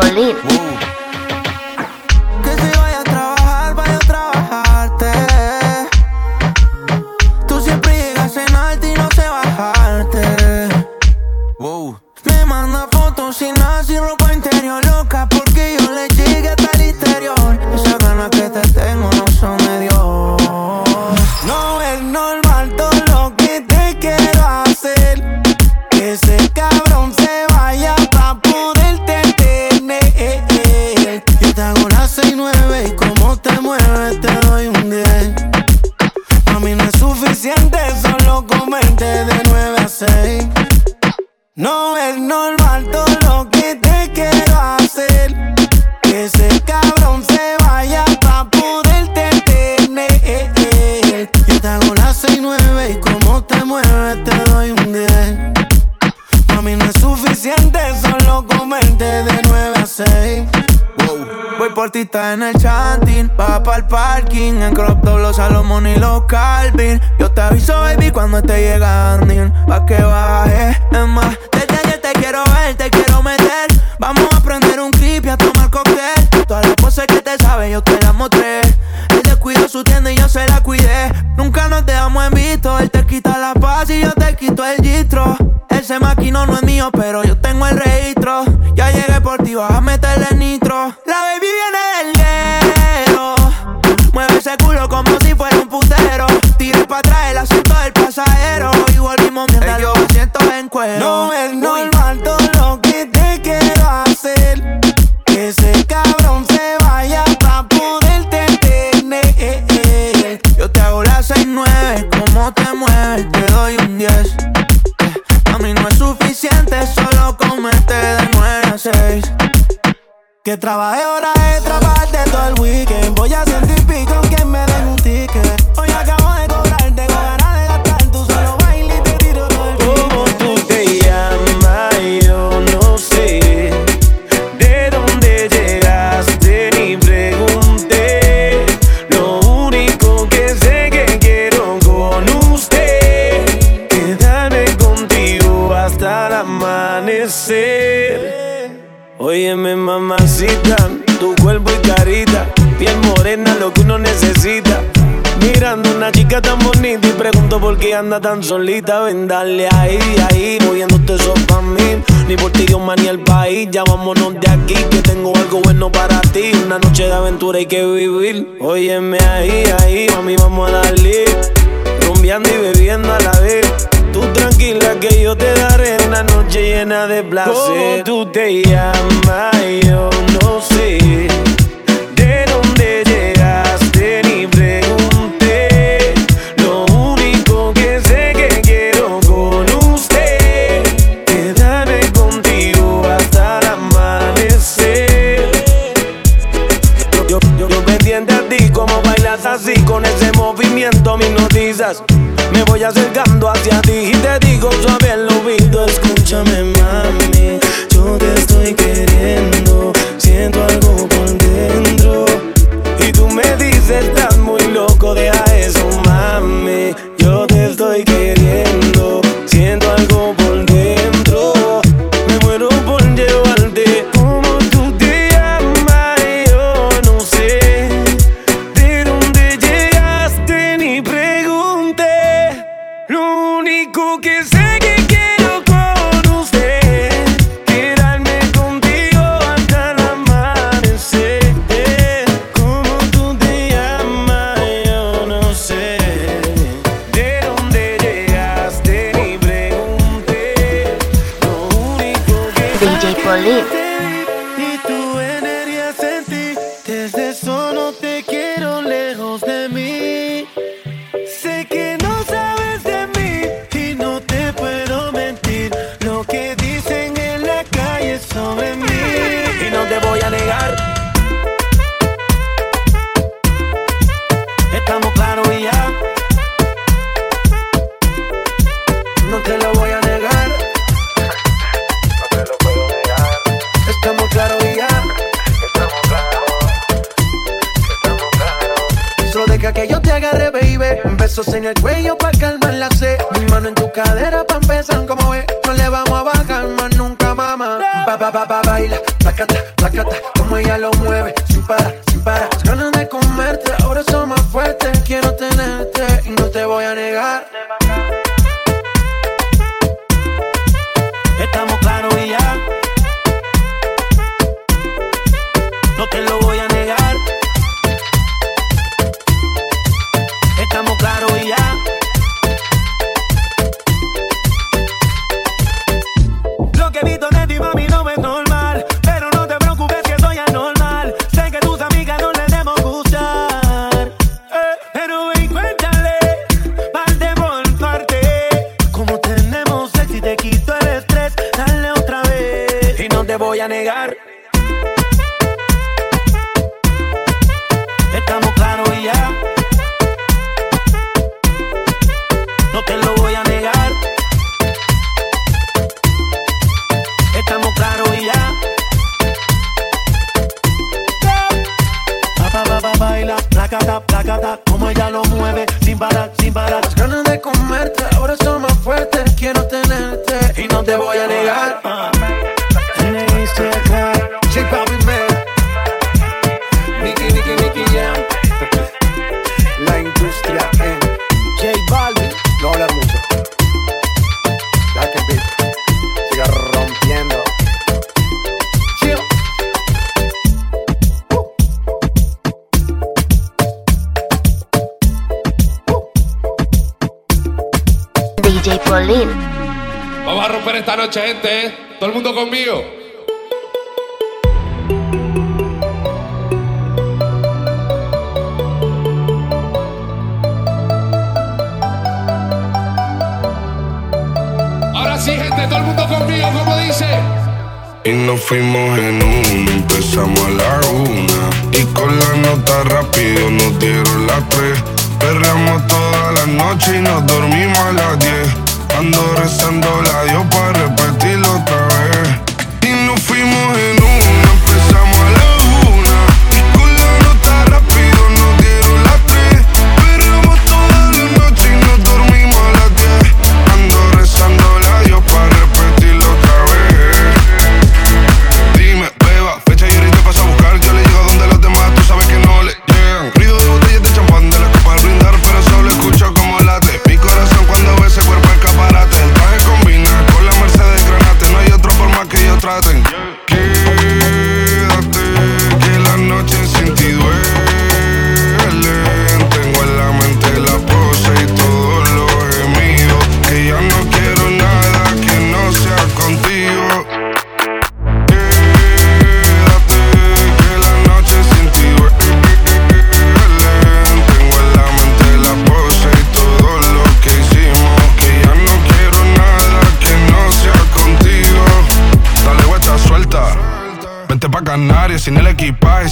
I believe. quiero meter. Vamos a prender un clip y a tomar cóctel. Todas las poses que te sabes yo te las mostré. Él descuidó su tienda y yo se la cuidé. Nunca nos dejamos en visto. Él te quita la paz y yo te quito el distro. Ese maquino no es mío, pero yo tengo el registro. Ya llegué por ti, vas a meterle ni Que trabajé horas extra parte todo el weekend. Voy a sentir pico que me den tan bonita y pregunto por qué anda tan solita. Ven, dale ahí, ahí, moviéndote este eso pa' mí. Ni por ti, Dios, ni el país. Ya vámonos de aquí, que tengo algo bueno para ti. Una noche de aventura hay que vivir. Óyeme ahí, ahí, mí vamos a darle. Rumbeando y bebiendo a la vez. Tú tranquila que yo te daré una noche llena de placer. ¿Cómo tú te llamas? Yo no sé. voy acercando hacia ti. this parar, sin parar. Las ganas de comerte, ahora son más fuertes. Quiero tenerte y no te voy a negar. DJ Pauline. Vamos a romper esta noche, gente, ¿eh? Todo el mundo conmigo. Ahora sí, gente, todo el mundo conmigo, como dice. Y nos fuimos en uno, empezamos a la una. Y con la nota rápido nos dieron las tres. Perreamos toda la noche y nos dormimos a las diez. Ando rezando la Dios para repetirlo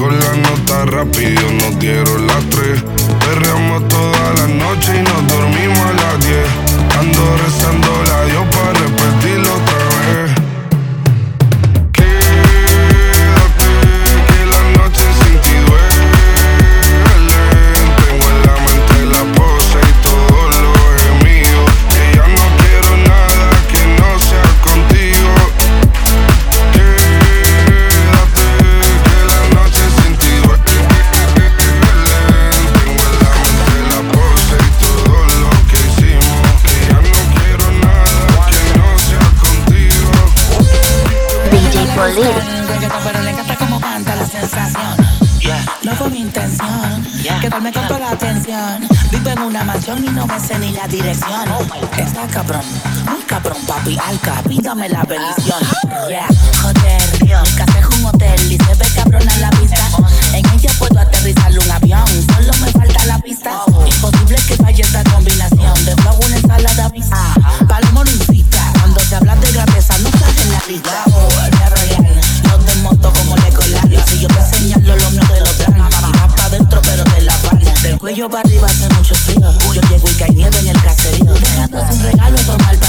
Con la nota rápido nos dieron las tres. Perreamos toda la noche y nos dirección. Está cabrón, muy cabrón, papi. Alca, pídame la bendición. Yeah. Joder, Dios, casé un hotel y se ve cabrón a la pista. En ella puedo aterrizar un avión, solo me falta la pista. Imposible que falle esta combinación de flow, una ensalada mixta. Palmo cita, cuando se habla de grandeza, no cae en la lista. cuello para arriba hace mucho frío. Yo llego y cae nieve esto es un regalo normal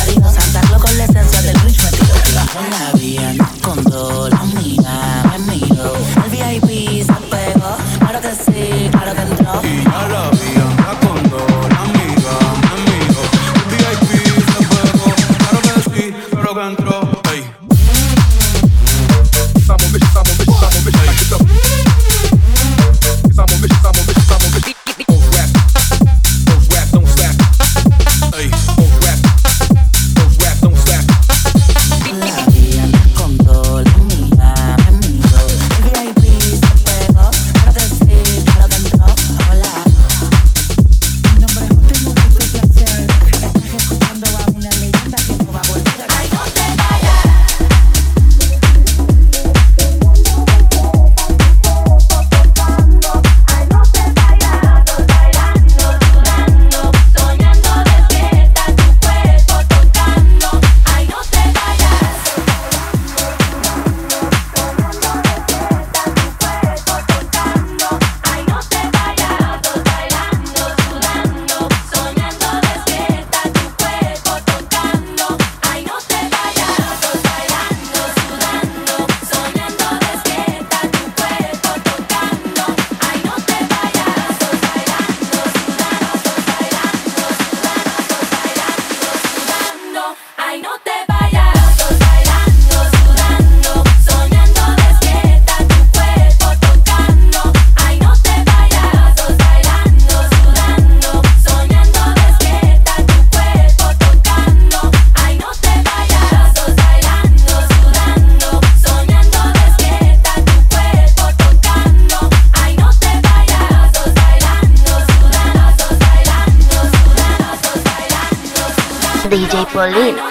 DJ Pauline.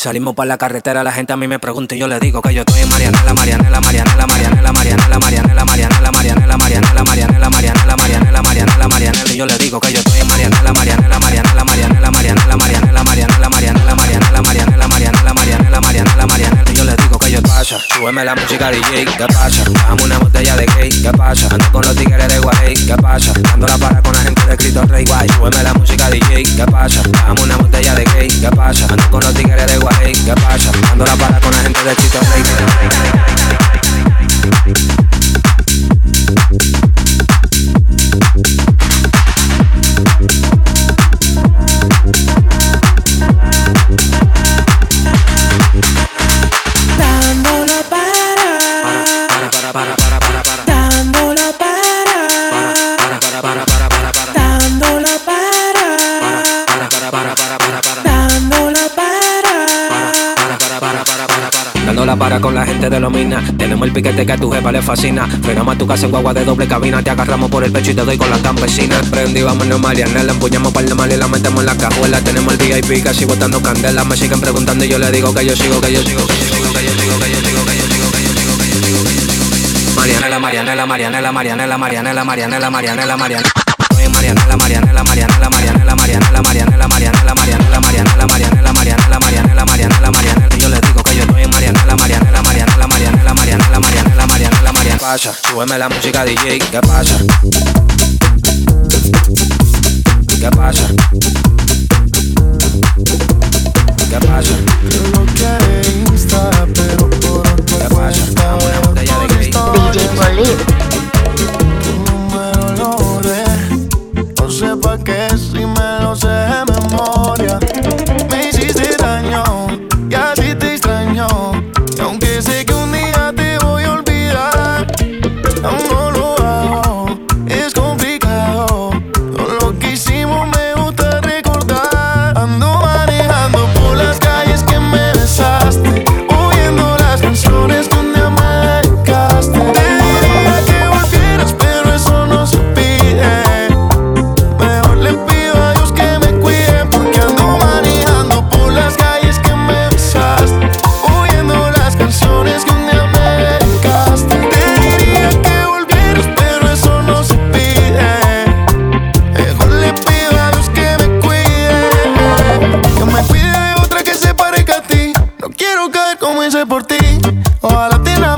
Salimos para la carretera, la gente a mí me pregunta y yo le digo que yo estoy en Marianela, Marianela, Marianela, Marianela, Marianela, Marianela, Marianela, Marianela, Marianela, Marianela, Marianela, Marianela, Marianela, Marianela, y yo le digo que yo estoy en Marianela, Marianela, Marianela, Marianela, Marianela, Marianela, Marianela, Marianela, Marianela, Marianela, Marianela, Marianela, Marianela, Marianela, y yo le digo que yo pasa, súbeme la música DJ, ¿qué pasa? Dame una botella de gay, ¿qué pasa? Ando con los tigres de Guay, ¿qué pasa? Dando la para con la gente de Cristo Rey Guay, súbeme la música DJ, ¿qué pasa? Dame una botella de gay, ¿qué pasa? Ando con los tigres de that you don't el piquete que a tu jefa le fascina. Frenamos a tu casa en guagua de doble cabina. Te agarramos por el pecho y te doy con la campesina. Prendí, vamos vámonos Mariana, la empuñamos para el mal y la metemos en la cajuela. Tenemos el VIP casi botando candela. Me siguen preguntando y yo le digo que yo sigo, que yo sigo, que yo sigo, que yo sigo, que yo sigo, que yo sigo, que yo sigo, que yo sigo, que yo sigo. Mariana, Mariana, la Mariana, la Mariana, la Mariana, la Mariana, la Mariana, la Mariana. Mariana, la Mariana, la Mariana, la la Mariana, la la Mariana, la Mariana. Yo le digo que yo estoy Mariana, la Mariana pasa? Súbeme la música DJ, ¿qué pasa? ¿Qué pasa? ¿Qué pasa? ¿Qué pasa? como hice por ti. Ojalá te la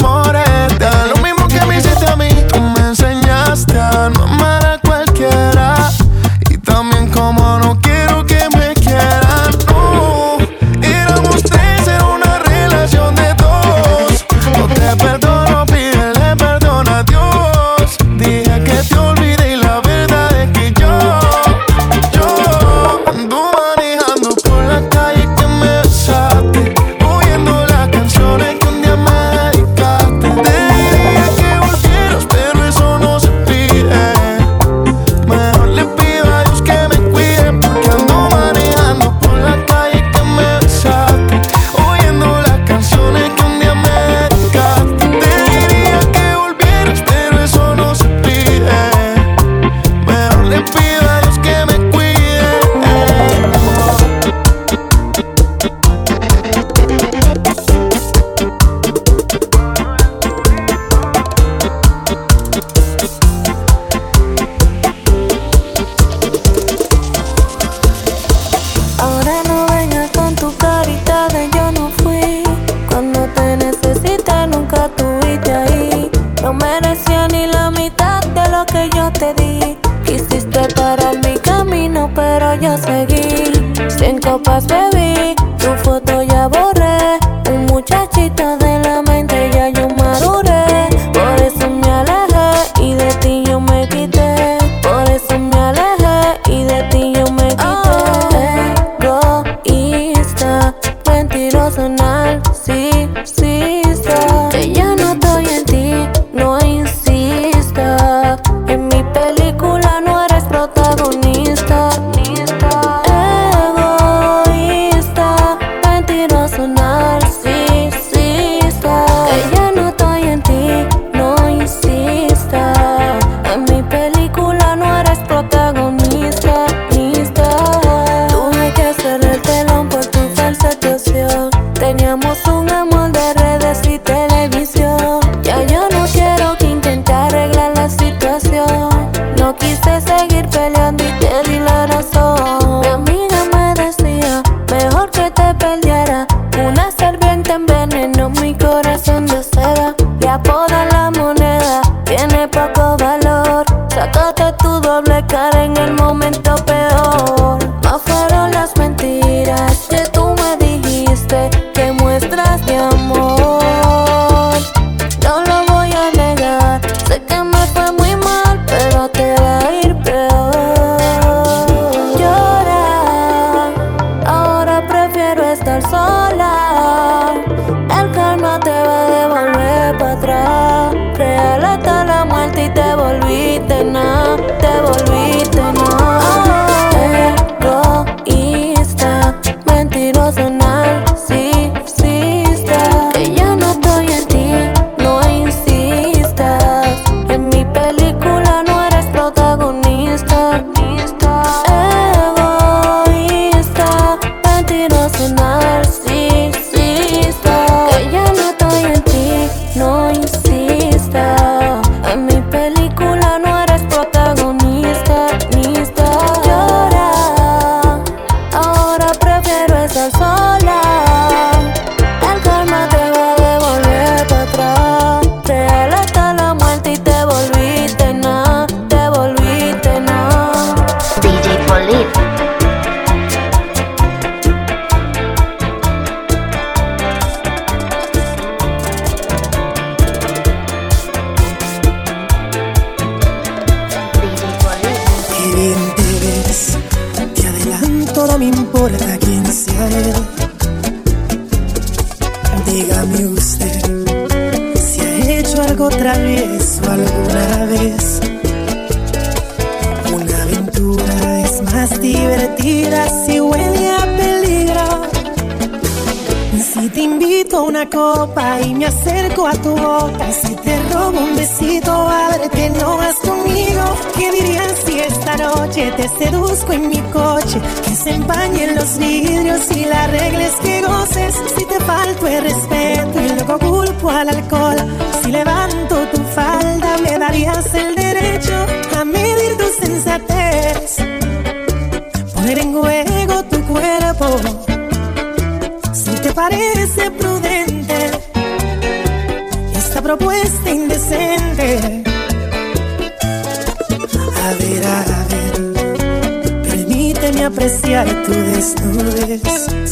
noche te seduzco en mi coche? Que se empañen los vidrios y la regla que goces. Si te falto el respeto y luego culpo al alcohol, si levanto tu falda, me darías el derecho a medir tu sensatez. Poner en juego tu cuerpo si te parece prudente esta propuesta apreciar tu desnudez.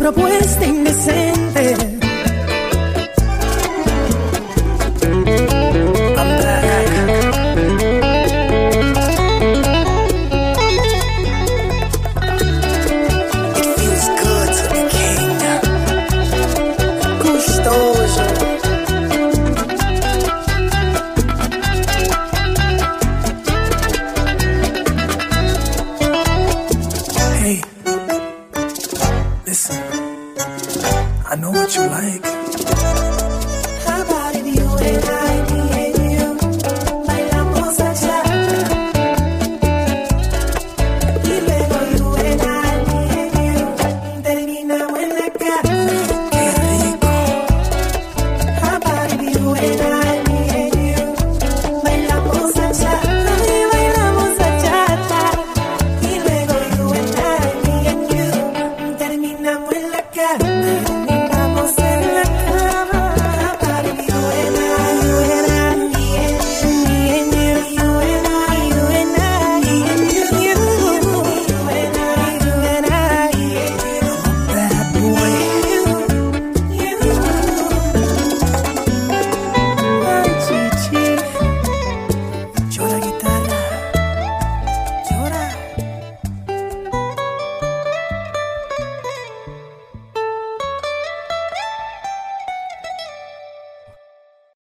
Propuesta indecente.